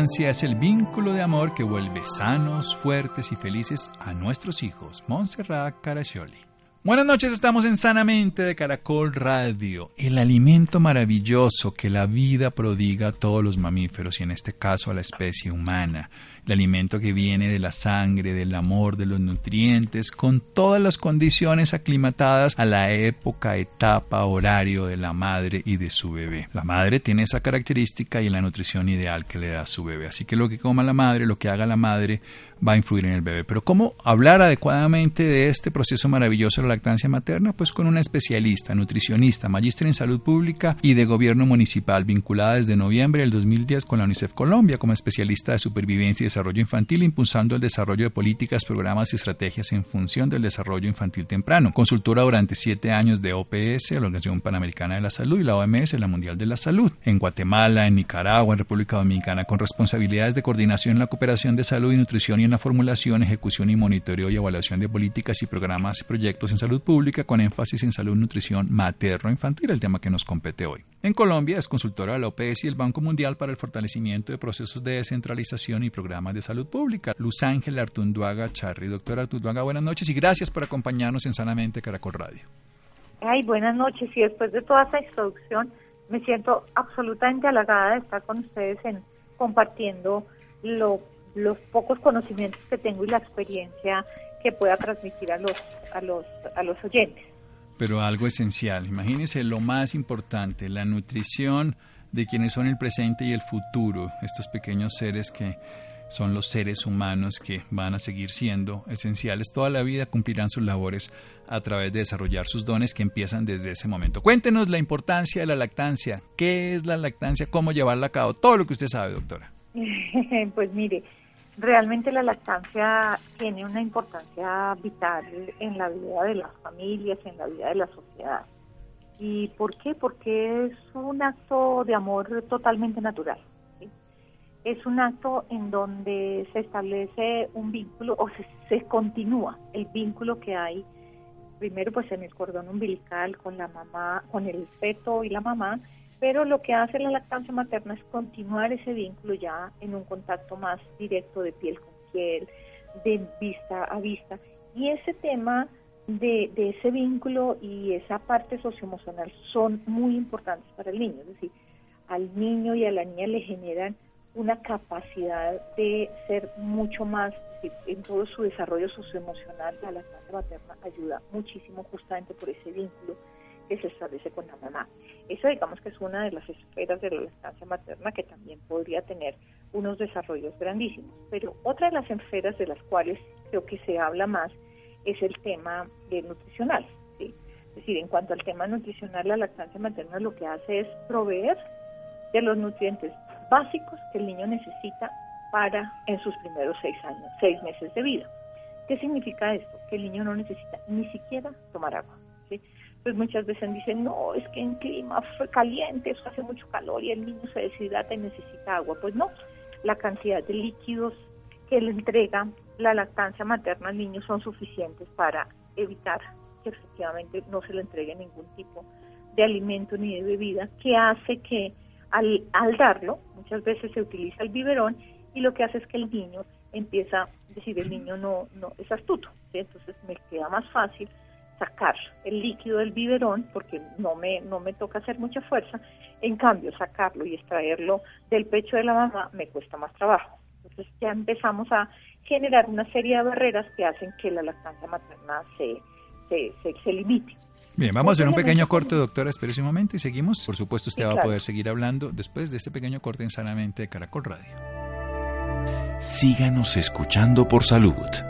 Lactancia es el vínculo de amor que vuelve sanos, fuertes y felices a nuestros hijos. Montserrat Caraccioli. Buenas noches, estamos en Sanamente de Caracol Radio, el alimento maravilloso que la vida prodiga a todos los mamíferos y en este caso a la especie humana el alimento que viene de la sangre, del amor, de los nutrientes, con todas las condiciones aclimatadas a la época, etapa, horario de la madre y de su bebé. La madre tiene esa característica y la nutrición ideal que le da a su bebé. Así que lo que coma la madre, lo que haga la madre, va a influir en el bebé. Pero ¿cómo hablar adecuadamente de este proceso maravilloso de la lactancia materna? Pues con una especialista, nutricionista, magíster en salud pública y de gobierno municipal, vinculada desde noviembre del 2010 con la UNICEF Colombia como especialista de supervivencia y desarrollo infantil, impulsando el desarrollo de políticas, programas y estrategias en función del desarrollo infantil temprano. Consultora durante siete años de OPS, la Organización Panamericana de la Salud, y la OMS, la Mundial de la Salud. En Guatemala, en Nicaragua, en República Dominicana, con responsabilidades de coordinación en la cooperación de salud y nutrición y la formulación, ejecución y monitoreo y evaluación de políticas y programas y proyectos en salud pública con énfasis en salud, nutrición materno-infantil, el tema que nos compete hoy. En Colombia es consultora de la OPS y el Banco Mundial para el fortalecimiento de procesos de descentralización y programas de salud pública. Luz Ángel Artunduaga Charri. Doctora Artunduaga, buenas noches y gracias por acompañarnos en Sanamente Caracol Radio. Ay, buenas noches. Y después de toda esta introducción, me siento absolutamente halagada de estar con ustedes en compartiendo lo los pocos conocimientos que tengo y la experiencia que pueda transmitir a los, a los, a los oyentes. Pero algo esencial, imagínense lo más importante, la nutrición de quienes son el presente y el futuro, estos pequeños seres que son los seres humanos que van a seguir siendo esenciales toda la vida, cumplirán sus labores a través de desarrollar sus dones que empiezan desde ese momento. Cuéntenos la importancia de la lactancia, qué es la lactancia, cómo llevarla a cabo, todo lo que usted sabe, doctora. pues mire, realmente la lactancia tiene una importancia vital en la vida de las familias, en la vida de la sociedad. ¿Y por qué? Porque es un acto de amor totalmente natural. Es un acto en donde se establece un vínculo o se, continúa el vínculo que hay primero pues en el cordón umbilical con la mamá, con el feto y la mamá, pero lo que hace la lactancia materna es continuar ese vínculo ya en un contacto más directo de piel con piel, de vista a vista. Y ese tema de, ese vínculo y esa parte socioemocional son muy importantes para el niño. Es decir, al niño y a la niña le generan una capacidad de ser mucho más, en todo su desarrollo socioemocional, la lactancia materna ayuda muchísimo justamente por ese vínculo que se establece con la mamá. Eso digamos que es una de las esferas de la lactancia materna que también podría tener unos desarrollos grandísimos. Pero otra de las esferas de las cuales creo que se habla más es el tema nutricional. Es decir, en cuanto al tema nutricional, la lactancia materna lo que hace es proveer de los nutrientes básicos que el niño necesita para en sus primeros seis años, seis meses de vida. ¿Qué significa esto? Que el niño no necesita ni siquiera tomar agua pues muchas veces dicen, no, es que en clima caliente, eso hace mucho calor y el niño se deshidrata y necesita agua. Pues no, la cantidad de líquidos que le entrega la lactancia materna al niño son suficientes para evitar que efectivamente no se le entregue ningún tipo de alimento ni de bebida, que hace que al, al darlo, muchas veces se utiliza el biberón y lo que hace es que el niño empieza, es decir, el niño no, no es astuto, entonces me queda más fácil sacar el líquido del biberón, porque no me, no me toca hacer mucha fuerza, en cambio sacarlo y extraerlo del pecho de la mamá me cuesta más trabajo. Entonces ya empezamos a generar una serie de barreras que hacen que la lactancia materna se, se, se, limite. Bien, vamos a hacer un pequeño corte, doctora. Espérese un momento y seguimos. Por supuesto, usted va a poder seguir hablando después de este pequeño corte en Sanamente de Caracol Radio. Síganos escuchando por salud.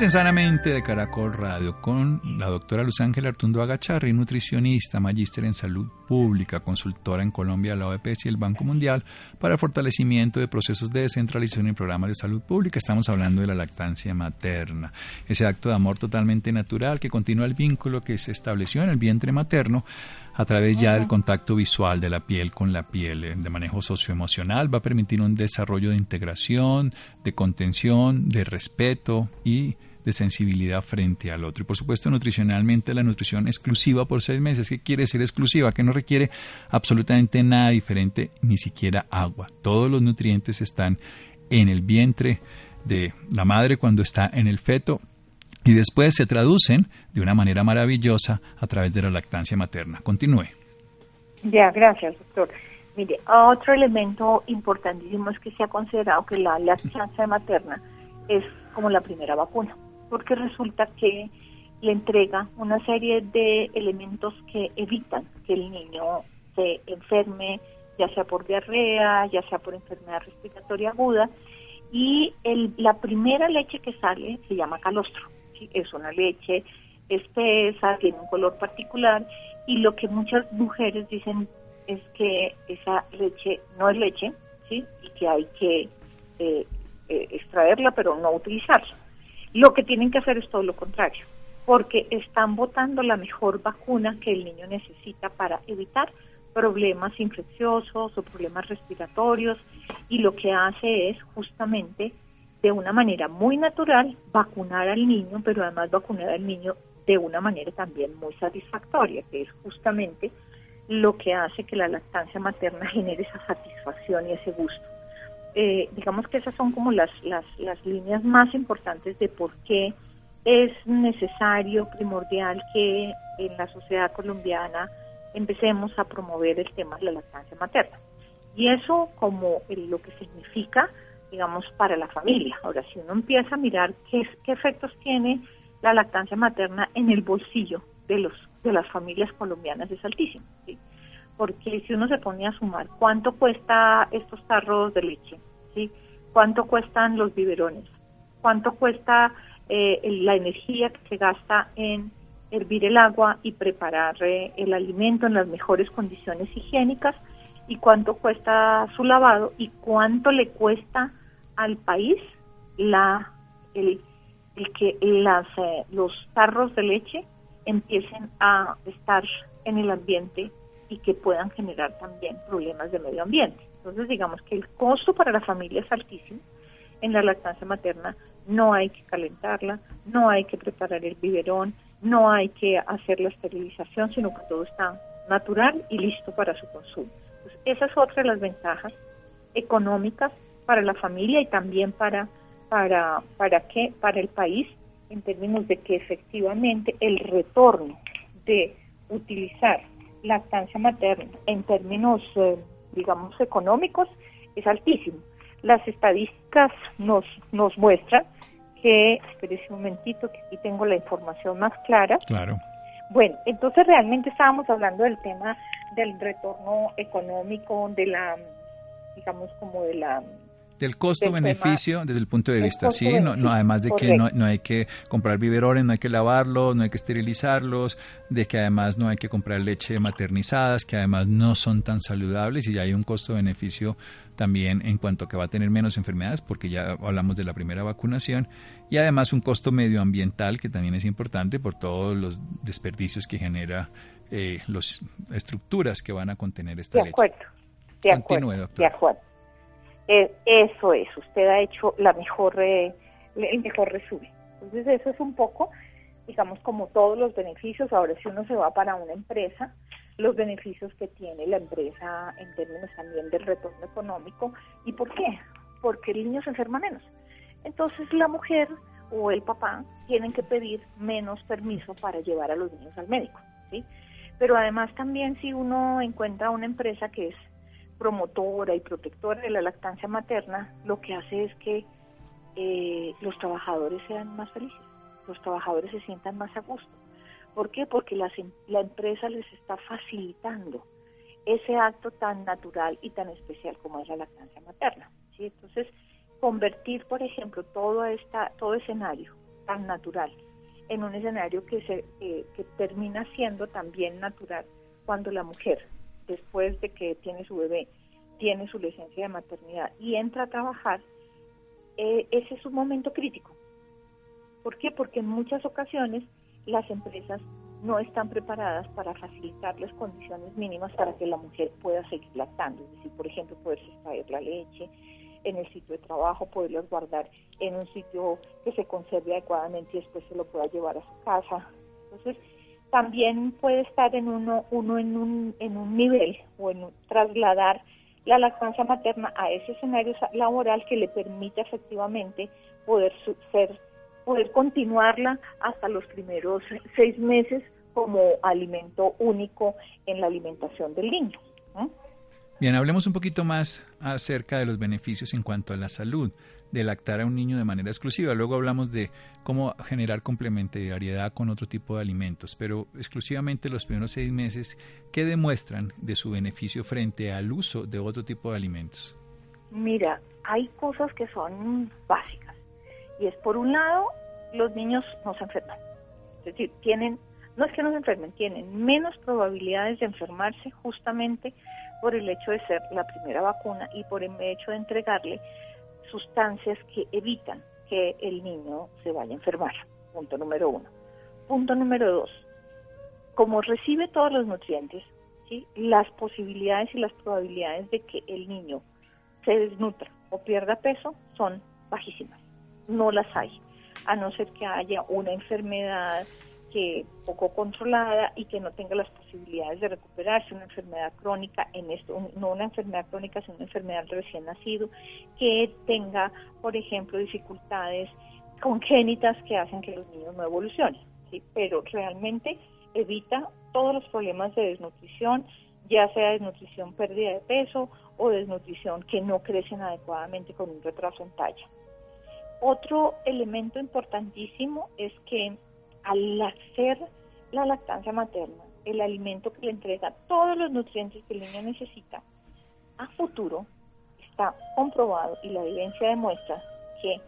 En Sanamente de Caracol Radio con la doctora Luz Ángela Artundo Agacharri, nutricionista, magíster en salud pública, consultora en Colombia, la OEPS y el Banco Mundial para el fortalecimiento de procesos de descentralización y programas de salud pública. Estamos hablando de la lactancia materna, ese acto de amor totalmente natural que continúa el vínculo que se estableció en el vientre materno a través ya del contacto visual de la piel con la piel, eh, de manejo socioemocional, va a permitir un desarrollo de integración, de contención, de respeto y de sensibilidad frente al otro. Y por supuesto, nutricionalmente, la nutrición exclusiva por seis meses. ¿Qué quiere decir exclusiva? Que no requiere absolutamente nada diferente, ni siquiera agua. Todos los nutrientes están en el vientre de la madre cuando está en el feto y después se traducen de una manera maravillosa a través de la lactancia materna. Continúe. Ya, gracias, doctor. Mire, otro elemento importantísimo es que se ha considerado que la lactancia materna es como la primera vacuna, porque resulta que le entrega una serie de elementos que evitan que el niño se enferme, ya sea por diarrea, ya sea por enfermedad respiratoria aguda, y el, la primera leche que sale se llama calostro es una leche espesa, tiene un color particular y lo que muchas mujeres dicen es que esa leche no es leche, ¿sí? Y que hay que eh, eh, extraerla pero no utilizarla. Lo que tienen que hacer es todo lo contrario, porque están botando la mejor vacuna que el niño necesita para evitar problemas infecciosos o problemas respiratorios y lo que hace es justamente de una manera muy natural vacunar al niño, pero además vacunar al niño de una manera también muy satisfactoria, que es justamente lo que hace que la lactancia materna genere esa satisfacción y ese gusto. Eh, digamos que esas son como las, las, las líneas más importantes de por qué es necesario, primordial que en la sociedad colombiana empecemos a promover el tema de la lactancia materna. Y eso como lo que significa digamos, para la familia. Ahora, si uno empieza a mirar qué, qué efectos tiene la lactancia materna en el bolsillo de los de las familias colombianas es altísimo. Porque si uno se pone a sumar cuánto cuesta estos tarros de leche, ¿sí? cuánto cuestan los biberones, cuánto cuesta eh, la energía que se gasta en hervir el agua y preparar eh, el alimento en las mejores condiciones higiénicas y cuánto cuesta su lavado y cuánto le cuesta al país la el, que las, eh, los tarros de leche empiecen a estar en el ambiente y que puedan generar también problemas de medio ambiente. Entonces, digamos que el costo para la familia es altísimo. En la lactancia materna no hay que calentarla, no hay que preparar el biberón, no hay que hacer la esterilización, sino que todo está natural y listo para su consumo. Entonces, esa es otra de las ventajas económicas para la familia y también para, para, para, qué, para el país, en términos de que efectivamente el retorno de utilizar lactancia materna en términos, eh, digamos, económicos es altísimo. Las estadísticas nos, nos muestran que, espérese un momentito, que aquí tengo la información más clara. Claro. Bueno, entonces realmente estábamos hablando del tema del retorno económico, de la, digamos, como de la del costo-beneficio desde el punto de vista, ¿sí? No, no, además de que no, hay que comprar biberones, no hay que lavarlos, no hay que esterilizarlos, de que además no hay que comprar leche maternizadas, que además no son tan saludables y ya hay un costo-beneficio también en cuanto a que va a tener menos enfermedades, porque ya hablamos de la primera vacunación, y además un costo medioambiental que también es importante por todos los desperdicios que genera eh, las estructuras que van a contener esta de acuerdo, De acuerdo, de acuerdo. Eh, eso es, usted ha hecho la mejor, eh, el mejor resumen. Entonces eso es un poco, digamos, como todos los beneficios. Ahora si uno se va para una empresa, los beneficios que tiene la empresa en términos también del retorno económico. ¿Y por qué? Porque el niño se enferma menos. Entonces la mujer o el papá tienen que pedir menos permiso para llevar a los niños al médico, ¿sí? Pero además también si uno encuentra una empresa que es promotora y protectora de la lactancia materna, lo que hace es que eh, los trabajadores sean más felices, los trabajadores se sientan más a gusto, ¿Por qué? Porque la, la empresa les está facilitando ese acto tan natural y tan especial como es la lactancia materna. ¿sí? Entonces, convertir, por ejemplo, todo, esta, todo escenario tan natural en un escenario que, se, que termina siendo también natural cuando la mujer, después de que tiene su bebé, tiene su licencia de maternidad y entra a trabajar, eh, ese es un momento crítico. ¿Por qué? Porque en muchas ocasiones las empresas no están preparadas para facilitarles condiciones mínimas para que la mujer pueda seguir lactando. Es decir, por ejemplo, poder extraer la leche en el sitio de trabajo, poderlas guardar en un sitio que se conserve adecuadamente y después se lo pueda llevar a su casa. Entonces, también puede estar en uno, uno en, un, en un nivel o en trasladar la lactancia materna a ese escenario laboral que le permite efectivamente poder ser poder continuarla hasta los primeros seis meses como alimento único en la alimentación del niño. Bien, hablemos un poquito más acerca de los beneficios en cuanto a la salud de lactar a un niño de manera exclusiva. Luego hablamos de cómo generar complementariedad con otro tipo de alimentos, pero exclusivamente los primeros seis meses, ¿qué demuestran de su beneficio frente al uso de otro tipo de alimentos? Mira, hay cosas que son básicas. Y es por un lado, los niños no se enferman. Es decir, tienen, no es que no se enfermen, tienen menos probabilidades de enfermarse justamente por el hecho de ser la primera vacuna y por el hecho de entregarle sustancias que evitan que el niño se vaya a enfermar. Punto número uno. Punto número dos. Como recibe todos los nutrientes, ¿sí? las posibilidades y las probabilidades de que el niño se desnutra o pierda peso son bajísimas. No las hay, a no ser que haya una enfermedad que poco controlada y que no tenga las posibilidades de recuperarse, una enfermedad crónica, en esto, no una enfermedad crónica, sino una enfermedad recién nacido, que tenga, por ejemplo, dificultades congénitas que hacen que los niños no evolucionen, ¿sí? pero realmente evita todos los problemas de desnutrición, ya sea desnutrición pérdida de peso o desnutrición que no crecen adecuadamente con un retraso en talla. Otro elemento importantísimo es que al hacer la lactancia materna, el alimento que le entrega todos los nutrientes que el niño necesita, a futuro está comprobado y la evidencia demuestra que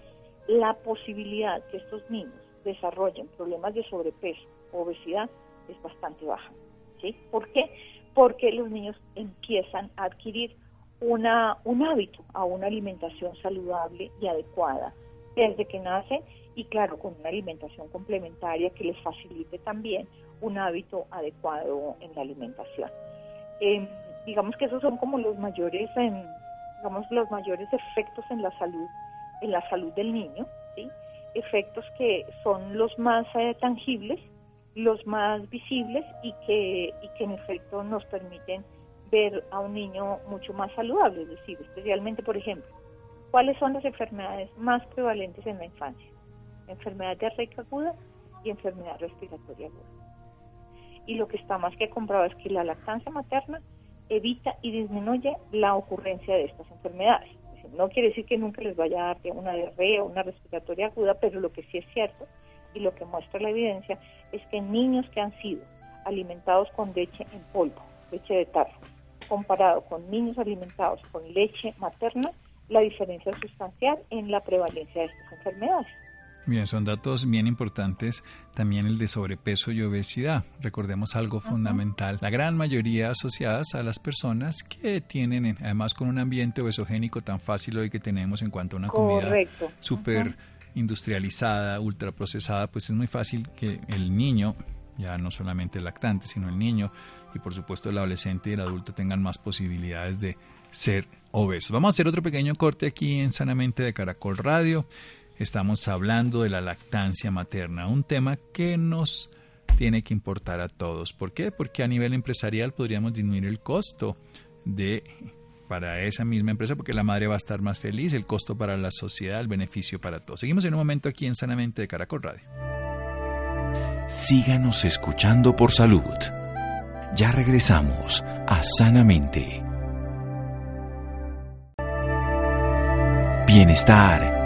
la posibilidad que estos niños desarrollen problemas de sobrepeso o obesidad es bastante baja. ¿sí? ¿Por qué? Porque los niños empiezan a adquirir una, un hábito a una alimentación saludable y adecuada desde que nace y claro, con una alimentación complementaria que les facilite también un hábito adecuado en la alimentación. Em, digamos que esos son como los mayores, em, digamos, los mayores efectos en la salud, en la salud del niño, ¿sí? efectos que son los más eh, tangibles, los más visibles y que, y que en efecto nos permiten ver a un niño mucho más saludable, es decir, especialmente, por ejemplo, ¿cuáles son las enfermedades más prevalentes en la infancia? Enfermedad diarreica aguda y enfermedad respiratoria aguda. Y lo que está más que comprobado es que la lactancia materna evita y disminuye la ocurrencia de estas enfermedades. No quiere decir que nunca les vaya a dar una diarrea o una respiratoria aguda, pero lo que sí es cierto y lo que muestra la evidencia es que niños que han sido alimentados con leche en polvo, leche de tarro, comparado con niños alimentados con leche materna, la diferencia es sustancial en la prevalencia de estas enfermedades. Bien, son datos bien importantes. También el de sobrepeso y obesidad. Recordemos algo fundamental. La gran mayoría asociadas a las personas que tienen, además con un ambiente obesogénico tan fácil hoy que tenemos en cuanto a una comida súper industrializada, ultraprocesada, pues es muy fácil que el niño, ya no solamente el lactante, sino el niño y por supuesto el adolescente y el adulto tengan más posibilidades de ser obesos. Vamos a hacer otro pequeño corte aquí en Sanamente de Caracol Radio. Estamos hablando de la lactancia materna, un tema que nos tiene que importar a todos. ¿Por qué? Porque a nivel empresarial podríamos disminuir el costo de para esa misma empresa porque la madre va a estar más feliz, el costo para la sociedad, el beneficio para todos. Seguimos en un momento aquí en Sanamente de Caracol Radio. Síganos escuchando por salud. Ya regresamos a Sanamente. Bienestar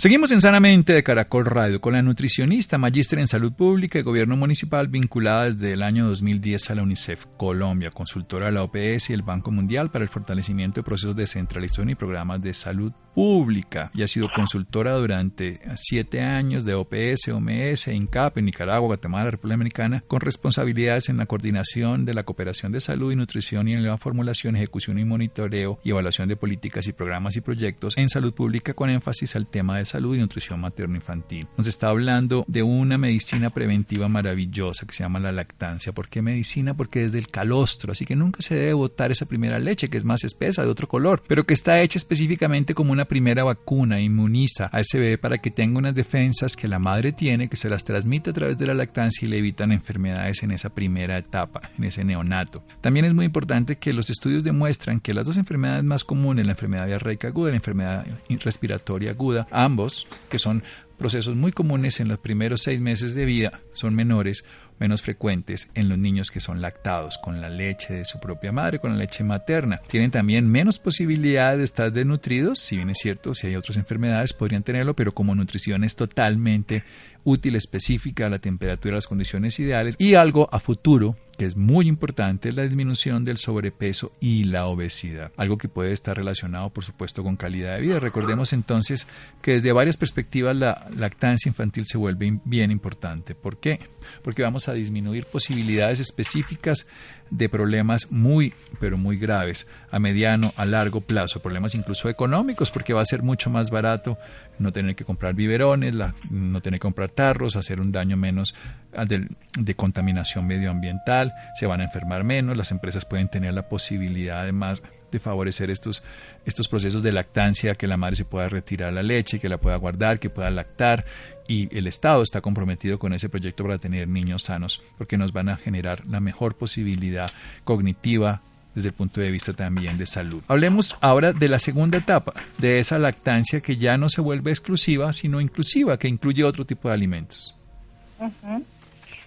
Seguimos en Sanamente de Caracol Radio con la nutricionista, magíster en salud pública y gobierno municipal vinculada desde el año 2010 a la UNICEF Colombia, consultora de la OPS y el Banco Mundial para el fortalecimiento de procesos de centralización y programas de salud y ha sido consultora durante siete años de OPS, OMS, INCAP en Nicaragua, Guatemala, República Dominicana, con responsabilidades en la coordinación de la cooperación de salud y nutrición y en la formulación, ejecución y monitoreo y evaluación de políticas y programas y proyectos en salud pública con énfasis al tema de salud y nutrición materno-infantil. Nos está hablando de una medicina preventiva maravillosa que se llama la lactancia. ¿Por qué medicina? Porque es del calostro, así que nunca se debe botar esa primera leche que es más espesa, de otro color, pero que está hecha específicamente como una primera vacuna, inmuniza a ese bebé para que tenga unas defensas que la madre tiene, que se las transmite a través de la lactancia y le evitan enfermedades en esa primera etapa, en ese neonato. También es muy importante que los estudios demuestran que las dos enfermedades más comunes, la enfermedad diarreica aguda y la enfermedad respiratoria aguda, ambos que son procesos muy comunes en los primeros seis meses de vida, son menores, menos frecuentes en los niños que son lactados con la leche de su propia madre, con la leche materna. Tienen también menos posibilidad de estar desnutridos, si bien es cierto, si hay otras enfermedades podrían tenerlo, pero como nutrición es totalmente útil, específica a la temperatura, las condiciones ideales y algo a futuro que es muy importante, la disminución del sobrepeso y la obesidad, algo que puede estar relacionado, por supuesto, con calidad de vida. Recordemos entonces que desde varias perspectivas la lactancia infantil se vuelve bien importante. ¿Por qué? Porque vamos a disminuir posibilidades específicas de problemas muy, pero muy graves a mediano, a largo plazo, problemas incluso económicos, porque va a ser mucho más barato no tener que comprar biberones, no tener que comprar tarros, hacer un daño menos de, de, contaminación medioambiental, se van a enfermar menos, las empresas pueden tener la posibilidad además de favorecer estos, estos procesos de lactancia, que la madre se pueda retirar la leche, que la pueda guardar, que pueda lactar y el Estado está comprometido con ese proyecto para tener niños sanos porque nos van a generar la mejor posibilidad cognitiva desde el punto de vista también de salud. Hablemos ahora de la segunda etapa, de esa lactancia que ya no se vuelve exclusiva, sino inclusiva, que incluye otro tipo de alimentos.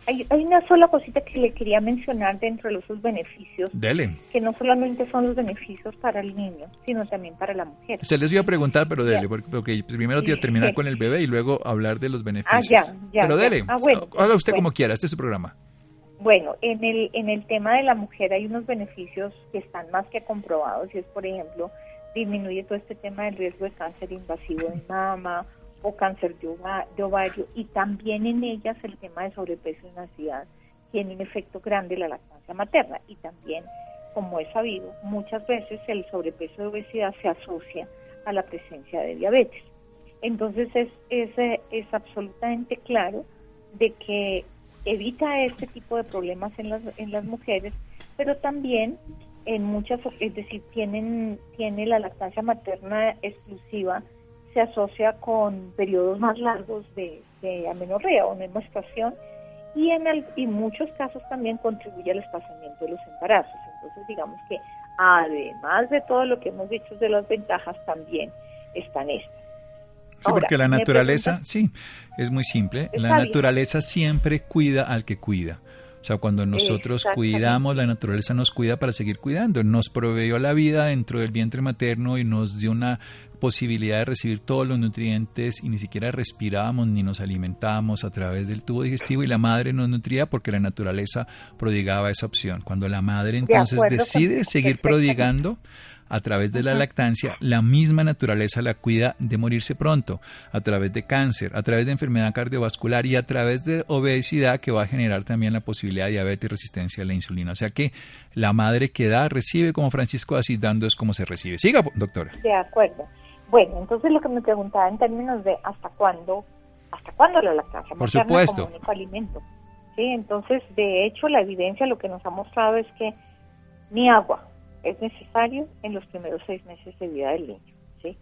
Hay, una sola cosita que le quería mencionar dentro de los beneficios. Dele. Que no solamente son los beneficios para el niño, sino también para la mujer. Se les iba a preguntar, pero dele, porque, primero te iba a terminar con el bebé y luego hablar de los beneficios. Ah, ya, ya. Pero dele, ah, bueno, haga usted como quiera, este es su programa. Bueno, en el, en el tema de la mujer hay unos beneficios que están más que comprobados y es, por ejemplo, disminuye todo este tema del riesgo de cáncer invasivo de mama o cáncer de, ovario y también en ellas el tema de sobrepeso y obesidad tiene un efecto grande la lactancia materna y también, como es sabido, muchas veces el sobrepeso y obesidad se asocia a la presencia de diabetes. Entonces es, es, es absolutamente claro de que evita este tipo de problemas en las, en las mujeres, pero también en muchas, es decir, tienen, tiene la lactancia materna exclusiva se asocia con periodos más largos de, amenorrea o menstruación y en el, y muchos casos también contribuye al espaciamiento de los embarazos. Entonces, digamos que además de todo lo que hemos dicho de las ventajas, también están estas. Sí, porque la naturaleza, sí, es muy simple. La naturaleza siempre cuida al que cuida. O sea, cuando nosotros cuidamos, la naturaleza nos cuida para seguir cuidando. Nos proveyó la vida dentro del vientre materno y nos dio una posibilidad de recibir todos los nutrientes y ni siquiera respirábamos ni nos alimentábamos a través del tubo digestivo y la madre nos nutría porque la naturaleza prodigaba esa opción. Cuando la madre entonces decide seguir prodigando, a través de la lactancia, la misma naturaleza la cuida de morirse pronto, a través de cáncer, a través de enfermedad cardiovascular y a través de obesidad que va a generar también la posibilidad de diabetes y resistencia a la insulina. O sea que la madre que da, recibe, como Francisco así dando es como se recibe. Siga, doctora. De acuerdo. Bueno, entonces lo que me preguntaba en términos de hasta cuándo, hasta cuándo la lactancia Por supuesto. como único alimento. Sí, entonces de hecho la evidencia lo que nos ha mostrado es que ni agua es necesario en los primeros seis meses de vida del niño. ¿sí?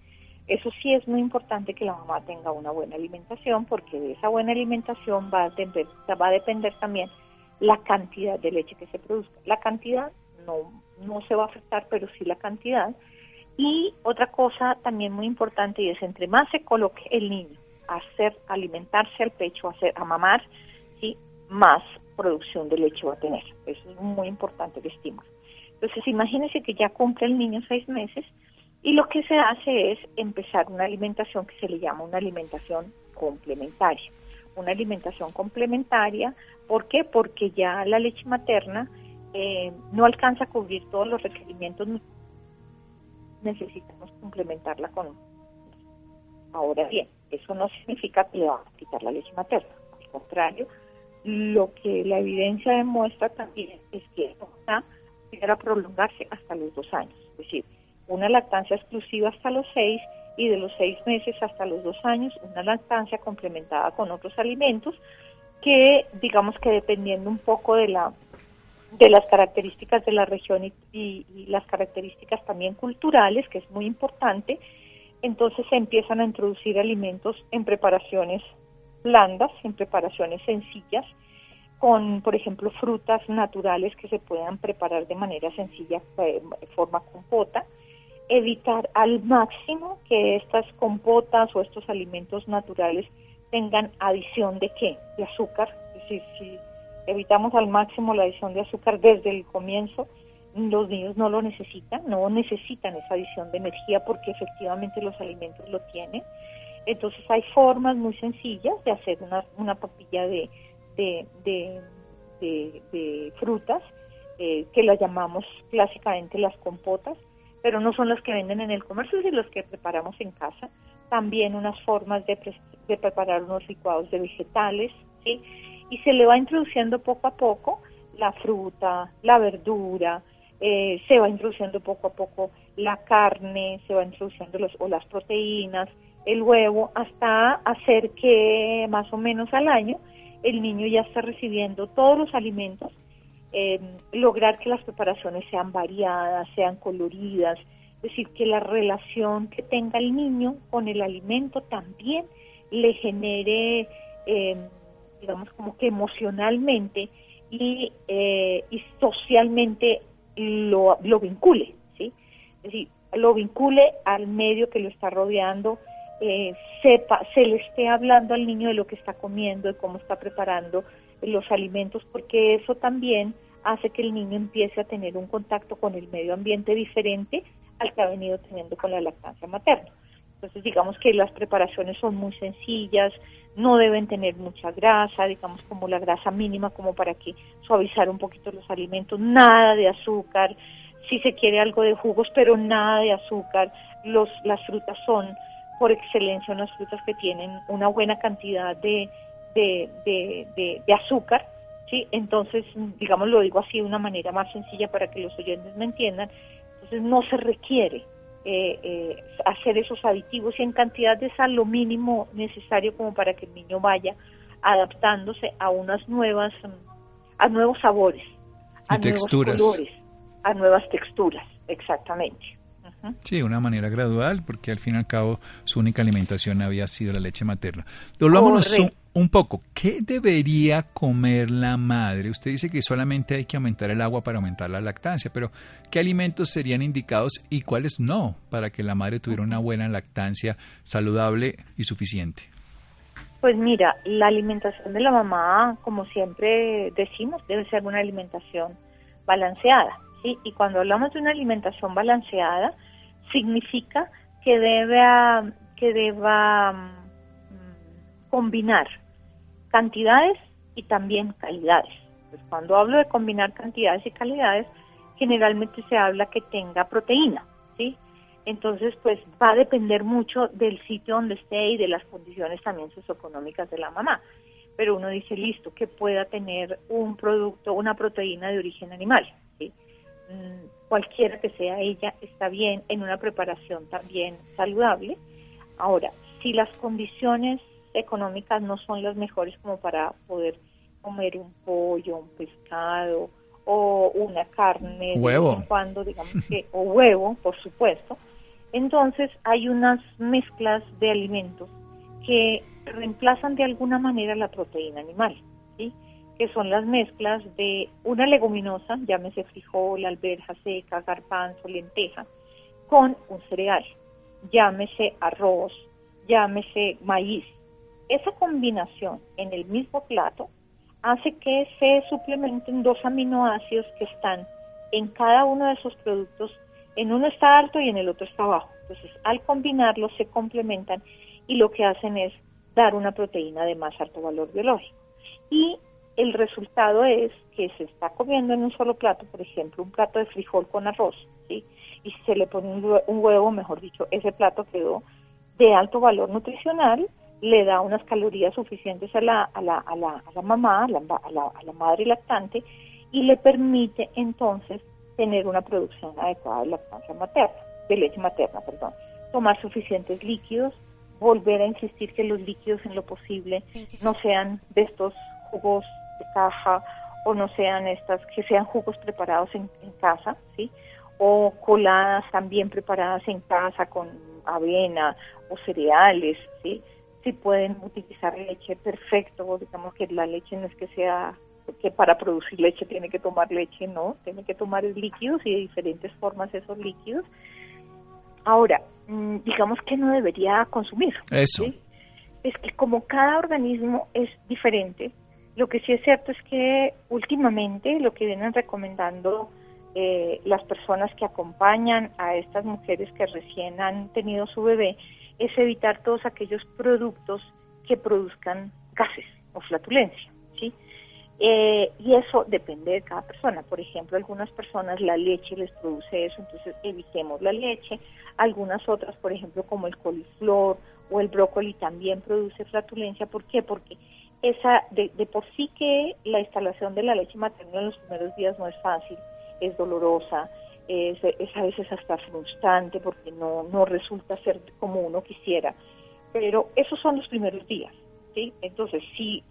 Eso sí es muy importante que la mamá tenga una buena alimentación porque de esa buena alimentación va a depender, va a depender también la cantidad de leche que se produzca. La cantidad no, no se va a afectar, pero sí la cantidad y otra cosa también muy importante y es entre más se coloque el niño a hacer alimentarse al pecho, a hacer a mamar, ¿sí? más producción de leche va a tener. Eso es muy importante el estímulo. Entonces, imagínense que ya cumple el niño seis meses Y lo que se hace es empezar una alimentación que se le llama una alimentación complementaria. Una alimentación complementaria, ¿por qué? Porque ya la leche materna eh, no alcanza a cubrir todos los requerimientos necesitamos complementarla con ahora bien eso no significa que le va a quitar la leche materna al contrario lo que la evidencia demuestra también es que va a prolongarse hasta los dos años es decir una lactancia exclusiva hasta los seis y de los seis meses hasta los dos años una lactancia complementada con otros alimentos que digamos que dependiendo un poco de la de las características de la región y, las características también culturales, que es muy importante, entonces se empiezan a introducir alimentos en preparaciones blandas, en preparaciones sencillas, con, por ejemplo, frutas naturales que se puedan preparar de manera sencilla, de forma compota, evitar al máximo que estas compotas o estos alimentos naturales tengan adición de qué? De azúcar, es decir, evitamos al máximo la adición de azúcar desde el comienzo, los niños no lo necesitan, no necesitan esa adición de energía porque efectivamente los alimentos lo tienen. Entonces hay formas muy sencillas de hacer una, una papilla de, de, frutas, eh, que las llamamos clásicamente las compotas, pero no son las que venden en el comercio, sino las que preparamos en casa. También unas formas de, de preparar unos licuados de vegetales, ¿sí? Y se le va introduciendo poco a poco la fruta, la verdura, eh, se va introduciendo poco a poco la carne, se va introduciendo los, o las proteínas, el huevo, hasta hacer que más o menos al año el niño ya está recibiendo todos los alimentos, em, lograr que las preparaciones sean variadas, sean coloridas, es decir, que la relación que tenga el niño con el alimento también le genere eh, digamos, como que emocionalmente y, eh, y socialmente lo, vincule, ¿sí? Es decir, lo vincule al medio que lo está rodeando, eh, sepa, se le esté hablando al niño de lo que está comiendo, de cómo está preparando los alimentos, porque eso también hace que el niño empiece a tener un contacto con el medio ambiente diferente al que ha venido teniendo con la lactancia materna. Entonces, digamos que las preparaciones son muy sencillas, no deben tener mucha grasa, digamos como la grasa mínima como para que suavizar un poquito los alimentos, nada de azúcar, si se quiere algo de jugos, pero nada de azúcar. Los, las frutas son por excelencia unas frutas que tienen una buena cantidad de, de, de, de azúcar, ¿sí? Entonces, digamos, lo digo así de una manera más sencilla para que los oyentes me entiendan. Entonces, no se requiere eh, eh, hacer esos aditivos y en cantidad de sal lo mínimo necesario como para que el niño vaya adaptándose a unas nuevas, a nuevos sabores, a texturas. nuevos colores, a nuevas texturas, exactamente. Sí, una manera gradual, porque al fin y al cabo su única alimentación había sido la leche materna. Volvámonos un, un, poco. ¿Qué debería comer la madre? Usted dice que solamente hay que aumentar el agua para aumentar la lactancia, pero ¿qué alimentos serían indicados y cuáles no para que la madre tuviera una buena lactancia saludable y suficiente? Pues mira, la alimentación de la mamá, como siempre decimos, debe ser una alimentación balanceada. ¿sí? Y cuando hablamos de una alimentación balanceada, significa que debe que deba mm, combinar cantidades y también calidades. Pues cuando hablo de combinar cantidades y calidades, generalmente se habla que tenga proteína, ¿sí? Entonces, pues va a depender mucho del sitio donde esté y de las condiciones también socioeconómicas de la mamá. Pero uno dice, listo, que pueda tener un producto, una proteína de origen animal, ¿sí? Cualquiera que sea ella, está bien en una preparación también saludable. Ahora, si las condiciones económicas no son las mejores como para poder comer un pollo, un pescado o una carne huevo. cuando, digamos que, o huevo, por supuesto, entonces hay unas mezclas de alimentos que reemplazan de alguna manera la proteína animal, ¿sí? Que son las mezclas de una leguminosa, llámese frijol, alberja seca, garbanzo, lenteja, con un cereal, llámese arroz, llámese maíz. Esa combinación en el mismo plato hace que se suplementen dos aminoácidos que están en cada uno de esos productos En uno está alto y en el otro está bajo. Entonces, al combinarlos se complementan y lo que hacen es dar una proteína de más alto valor biológico. Y el resultado es que se está comiendo en un solo plato, por ejemplo, un plato de frijol con arroz, ¿sí? y si se le pone un huevo, mejor dicho, ese plato quedó de alto valor nutricional, le da unas calorías suficientes a la, a la, a la, a la mamá, a la, a, la, a la madre lactante, y le permite entonces tener una producción adecuada de lactancia materna, de leche materna, perdón. Tomar suficientes líquidos, volver a insistir que los líquidos en lo posible no sean de estos jugos de caja o no sean estas, que sean jugos preparados en, en casa, ¿sí? O coladas también preparadas en casa con avena o cereales, ¿sí? Si pueden utilizar leche, perfecto, digamos que la leche no es que sea que para producir leche tiene que tomar leche, no, tiene que tomar líquidos y de diferentes formas esos líquidos. Ahora, mm, digamos que no debería consumir. Eso. Es que como cada organismo es diferente, lo que sí es cierto es que últimamente lo que vienen recomendando eh, las personas que acompañan a estas mujeres que recién han tenido su bebé es evitar todos aquellos productos que produzcan gases o flatulencia, ¿sí? Eh, y eso depende de cada persona. Por ejemplo, algunas personas la leche les produce eso, entonces evitemos la leche. Algunas otras, por ejemplo, como el coliflor o el brócoli también produce flatulencia. ¿Por qué? Porque esa de, por sí que la instalación de la leche materna en los primeros días no es fácil, es dolorosa, es, a veces hasta frustrante porque no, no resulta ser como uno quisiera. Pero esos son los primeros días, ¿sí? Entonces, si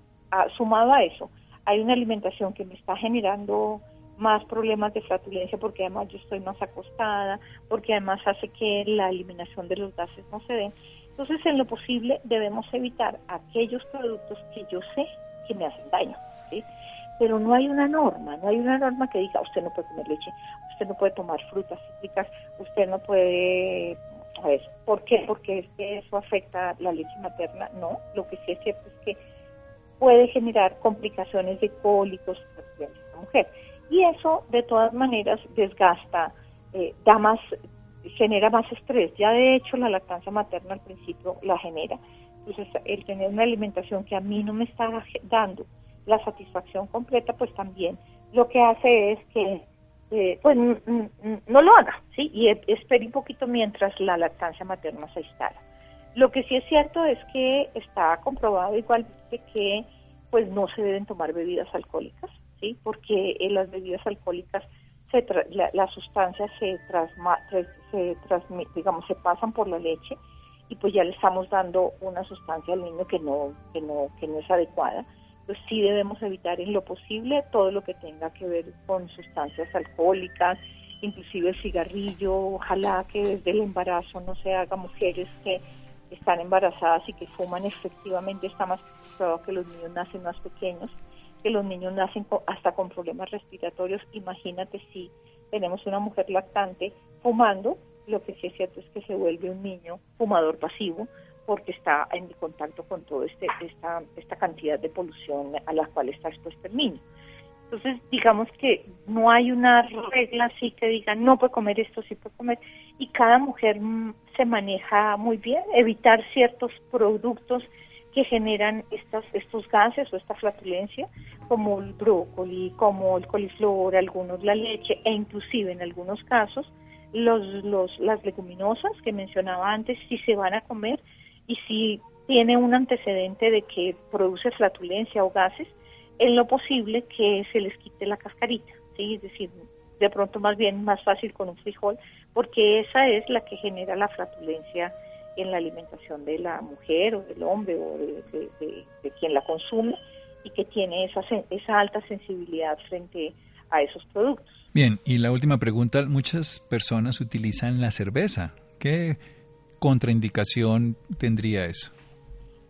sumado a eso, hay una alimentación que me está generando más problemas de flatulencia porque además yo estoy más acostada, porque además hace que la eliminación de los gases no se den. Entonces, en lo posible, debemos evitar aquellos productos que yo sé que me hacen daño. Pero no hay una norma, no hay una norma que diga, usted no puede comer leche, usted no puede tomar frutas cítricas, usted no puede... A ¿por qué? Porque eso afecta la leche materna. No, lo que sí es cierto es que puede generar complicaciones de cólicos en la mujer. Y eso, de todas maneras, desgasta, eh, da más, genera más estrés. Ya de hecho, la lactancia materna al principio la genera. Entonces, el tener una alimentación que a mí no me está dando la satisfacción completa, pues también lo que hace es que eh, pues no lo haga, ¿sí? Y espere un poquito mientras la lactancia materna se instala. Lo que sí es cierto es que está comprobado igualmente que pues no se deben tomar bebidas alcohólicas, ¿sí? Porque en las bebidas alcohólicas se las sustancias se, se, digamos, se pasan por la leche y pues ya le estamos dando una sustancia al niño que no, que no, que no es adecuada. Entonces sí debemos evitar en lo posible todo lo que tenga que ver con sustancias alcohólicas, inclusive el cigarrillo, ojalá que desde el embarazo no se haga mujeres que están embarazadas y que fuman, efectivamente está más probado que los niños nacen más pequeños, que los niños nacen hasta con problemas respiratorios. Imagínate si tenemos una mujer lactante fumando, lo que sí es cierto es que se vuelve un niño fumador pasivo porque está en contacto con toda este, esta, esta cantidad de polución a la cual está expuesto el niño. Entonces, digamos que no hay una regla así que diga no puede comer esto, sí puede comer, y cada mujer mm, se maneja muy bien, evitar ciertos productos que generan estas, estos gases o esta flatulencia, como el brócoli, como el coliflor, algunos la leche, e inclusive en algunos casos los, los, las leguminosas que mencionaba antes, si se van a comer y si tiene un antecedente de que produce flatulencia o gases, en lo posible que se les quite la cascarita, ¿sí? es decir, de pronto más bien más fácil con un frijol, porque esa es la que genera la flatulencia en la alimentación de la mujer o del hombre o de, quien la consume y que tiene esa, esa alta sensibilidad frente a esos productos. Bien, y la última pregunta, muchas personas utilizan la cerveza. ¿Qué contraindicación tendría eso?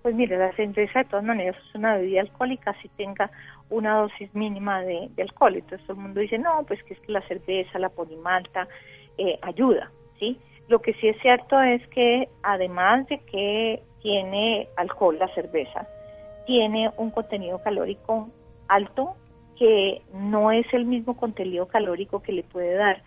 Pues mire, la cerveza de todas maneras es una bebida alcohólica si tenga una dosis mínima de, alcohol. Entonces todo el mundo dice, no, pues que es que la cerveza, la polimalta, eh, ayuda, ¿sí? Lo que sí es cierto es que además de que tiene alcohol la cerveza, tiene un contenido calórico alto que no es el mismo contenido calórico que le puede dar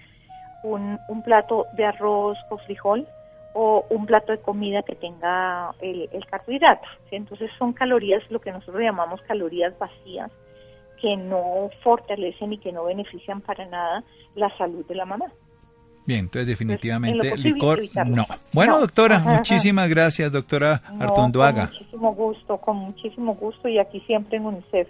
un, un plato de arroz con frijol o un plato de comida que tenga el, el carbohidrato. Entonces son calorías, lo que nosotros llamamos calorías vacías, que no fortalecen y que no benefician para nada la salud de la mamá. Bien, entonces definitivamente licor no. Bueno, doctora, muchísimas gracias, doctora Artonduaga. Con muchísimo gusto, con muchísimo gusto y aquí siempre en UNICEF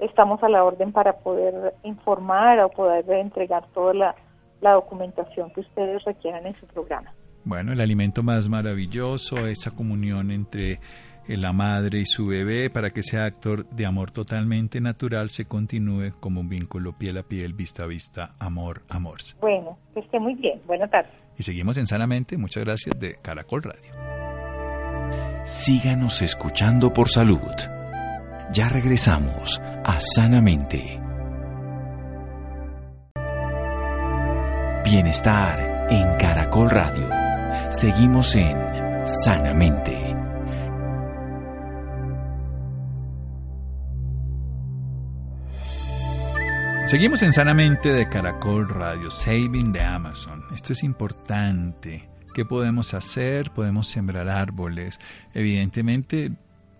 estamos a la orden para poder informar o poder entregar toda la, la documentación que ustedes requieran en su programa. Bueno, el alimento más maravilloso, esa comunión entre la madre y su bebé para que ese actor de amor totalmente natural se continúe como un vínculo piel a piel, vista a vista, amor, amor. Bueno, que esté muy bien. Buenas tardes. Y seguimos en Sanamente. Muchas gracias de Caracol Radio. Síganos escuchando por salud. Ya regresamos a Sanamente. Bienestar en Caracol Radio. Seguimos en Sanamente. Seguimos en Sanamente de Caracol Radio, Saving de Amazon. Esto es importante. ¿Qué podemos hacer? Podemos sembrar árboles. Evidentemente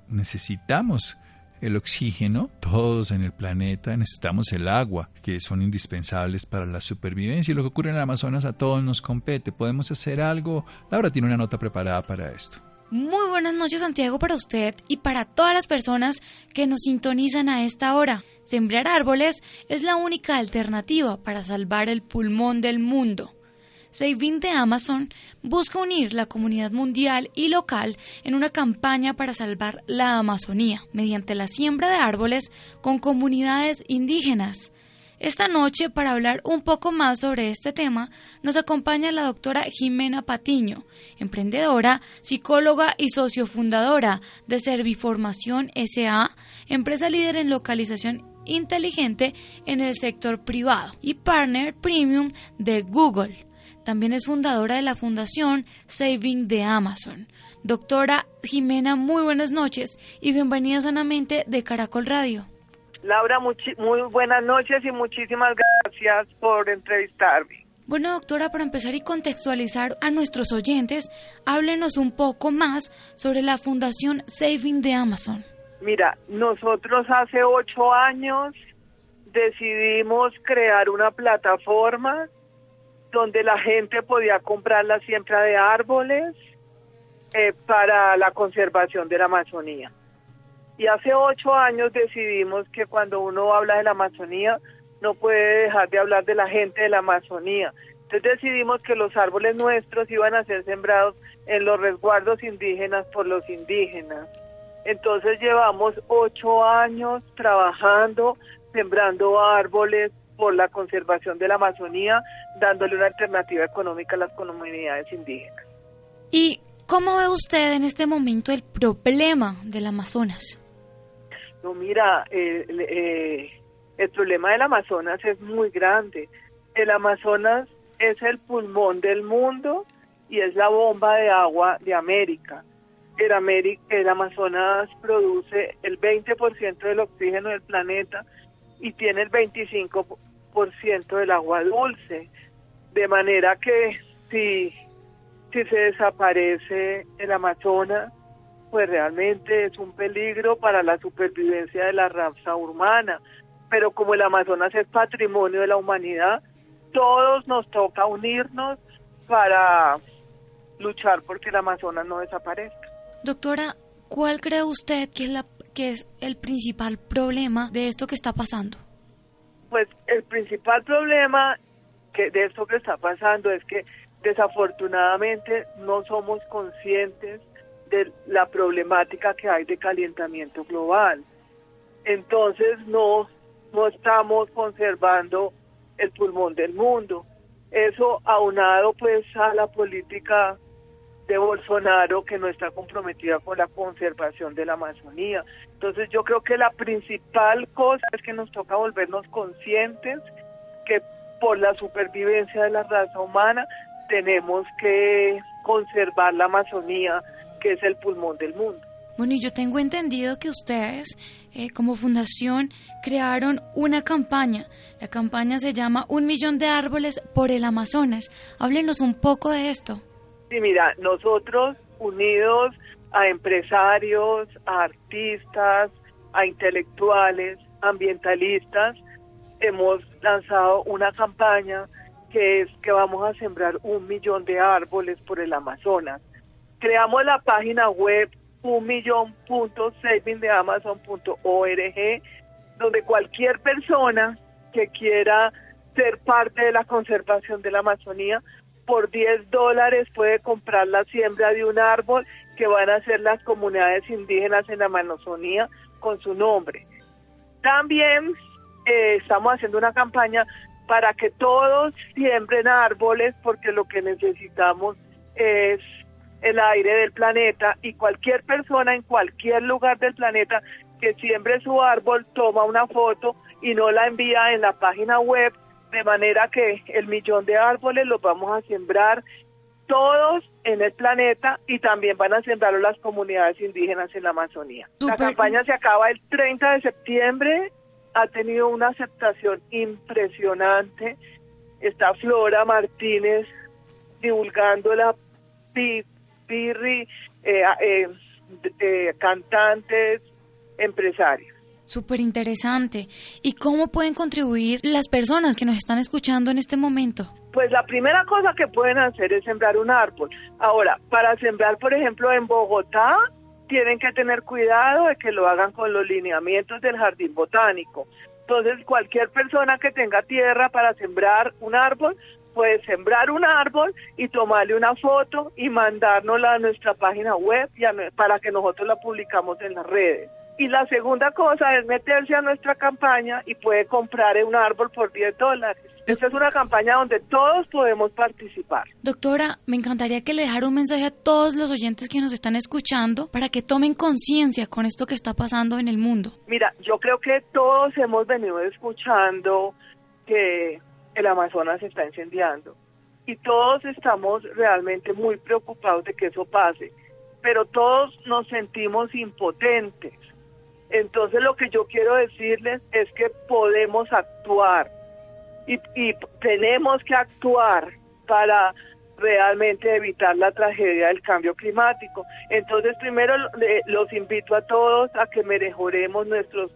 necesitamos el oxígeno, todos en el planeta necesitamos el agua, que son indispensables para la supervivencia y lo que ocurre en el Amazonas a todos nos compete. ¿Podemos hacer algo? Laura tiene una nota preparada para esto. Muy buenas noches Santiago para usted y para todas las personas que nos sintonizan a esta hora. Sembrar árboles es la única alternativa para salvar el pulmón del mundo. Saving de Amazon busca unir la comunidad mundial y local en una campaña para salvar la Amazonía mediante la siembra de árboles con comunidades indígenas. Esta noche, para hablar un poco más sobre este tema, nos acompaña la doctora Jimena Patiño, emprendedora, psicóloga y sociofundadora de Serviformación SA, empresa líder en localización inteligente en el sector privado y partner premium de Google. También es fundadora de la fundación Saving de Amazon. Doctora Jimena, muy buenas noches y bienvenida sanamente de Caracol Radio. Laura, muy buenas noches y muchísimas gracias por entrevistarme. Bueno, doctora, para empezar y contextualizar a nuestros oyentes, háblenos un poco más sobre la Fundación Saving de Amazon. Mira, nosotros hace ocho años decidimos crear una plataforma donde la gente podía comprar la siembra de árboles eh, para la conservación de la Amazonía. Y hace ocho años decidimos que cuando uno habla de la Amazonía, no puede dejar de hablar de la gente de la Amazonía. Entonces decidimos que los árboles nuestros iban a ser sembrados en los resguardos indígenas por los indígenas. Entonces llevamos ocho años trabajando, sembrando árboles por la conservación de la Amazonía, dándole una alternativa económica a las comunidades indígenas. ¿Y cómo ve usted en este momento el problema del Amazonas? No, mira, eh, el problema del Amazonas es muy grande. El Amazonas es el pulmón del mundo y es la bomba de agua de América. El, América, el Amazonas produce el 20% del oxígeno del planeta y tiene el 25% del agua dulce. De manera que si, si se desaparece el Amazonas, pues realmente es un peligro para la supervivencia de la raza humana. Pero como el Amazonas es patrimonio de la humanidad, todos nos toca unirnos para luchar porque el Amazonas no desaparezca. Doctora, ¿cuál cree usted que es, la, que es el principal problema de esto que está pasando? Pues el principal problema que de esto que está pasando es que desafortunadamente no somos conscientes de la problemática que hay de calentamiento global. Entonces no, no estamos conservando el pulmón del mundo. Eso aunado pues a la política de Bolsonaro que no está comprometida con la conservación de la Amazonía. Entonces yo creo que la principal cosa es que nos toca volvernos conscientes que por la supervivencia de la raza humana tenemos que conservar la Amazonía, que es el pulmón del mundo. Bueno, y yo tengo entendido que ustedes, eh, como fundación, crearon una campaña. La campaña se llama Un millón de árboles por el Amazonas. Háblenos un poco de esto. Sí, mira, nosotros unidos a empresarios, a artistas, a intelectuales, ambientalistas, hemos lanzado una campaña que es que vamos a sembrar un millón de árboles por el Amazonas. Creamos la página web un donde cualquier persona que quiera ser parte de la conservación de la Amazonía, por 10 dólares puede comprar la siembra de un árbol que van a ser las comunidades indígenas en la Amazonía con su nombre. También eh, estamos haciendo una campaña para que todos siembren árboles porque lo que necesitamos es el aire del planeta y cualquier persona en cualquier lugar del planeta que siembre su árbol toma una foto y no la envía en la página web de manera que el millón de árboles los vamos a sembrar todos en el planeta y también van a sembrarlo las comunidades indígenas en la Amazonía. La campaña se acaba el 30 de septiembre ha tenido una aceptación impresionante. Está Flora Martínez divulgando la pirri, eh, eh, eh, cantantes, empresarios. Súper interesante. ¿Y cómo pueden contribuir las personas que nos están escuchando en este momento? Pues la primera cosa que pueden hacer es sembrar un árbol. Ahora, para sembrar, por ejemplo, en Bogotá, tienen que tener cuidado de que lo hagan con los lineamientos del jardín botánico. Entonces, cualquier persona que tenga tierra para sembrar un árbol, puede sembrar un árbol y tomarle una foto y mandárnosla a nuestra página web para que nosotros la publicamos en las redes. Y la segunda cosa es meterse a nuestra campaña y puede comprar un árbol por 10 dólares. Esta es una campaña donde todos podemos participar. Doctora, me encantaría que le dejara un mensaje a todos los oyentes que nos están escuchando para que tomen conciencia con esto que está pasando en el mundo. Mira, yo creo que todos hemos venido escuchando que el Amazonas se está incendiando y todos estamos realmente muy preocupados de que eso pase, pero todos nos sentimos impotentes. Entonces lo que yo quiero decirles es que podemos actuar y, tenemos que actuar para realmente evitar la tragedia del cambio climático. Entonces, primero los invito a todos a que mejoremos nuestros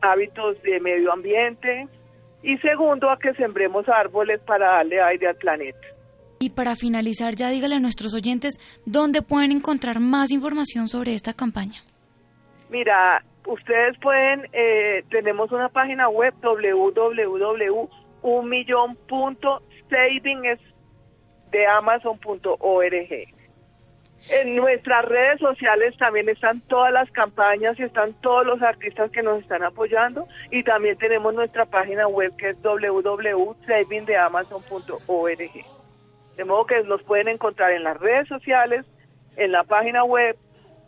hábitos de medio ambiente y segundo a que sembremos árboles para darle aire al planeta. Y para finalizar, ya dígale a nuestros oyentes dónde pueden encontrar más información sobre esta campaña. Mira, ustedes pueden, eh, tenemos una página web www un millón punto savings de amazon.org. En nuestras redes sociales también están todas las campañas y están todos los artistas que nos están apoyando y también tenemos nuestra página web que es www.savingdeamazon.org. De modo que los pueden encontrar en las redes sociales, en la página web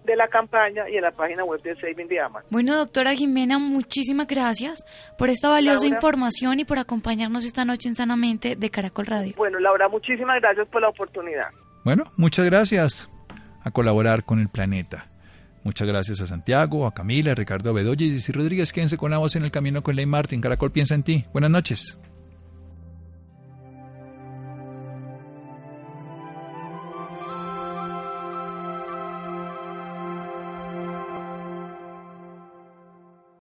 de la campaña y en la página web de Saving the Amazon. Bueno, doctora Jimena, muchísimas gracias por esta valiosa información y por acompañarnos esta noche en Sanamente de Caracol Radio. Bueno, Laura, muchísimas gracias por la oportunidad. Bueno, muchas gracias a colaborar con el planeta. Muchas gracias a Santiago, a Camila, a Ricardo Bedoya y Rodríguez. Quédense con la voz en el camino con Ley Martin. Caracol piensa en ti. Buenas noches.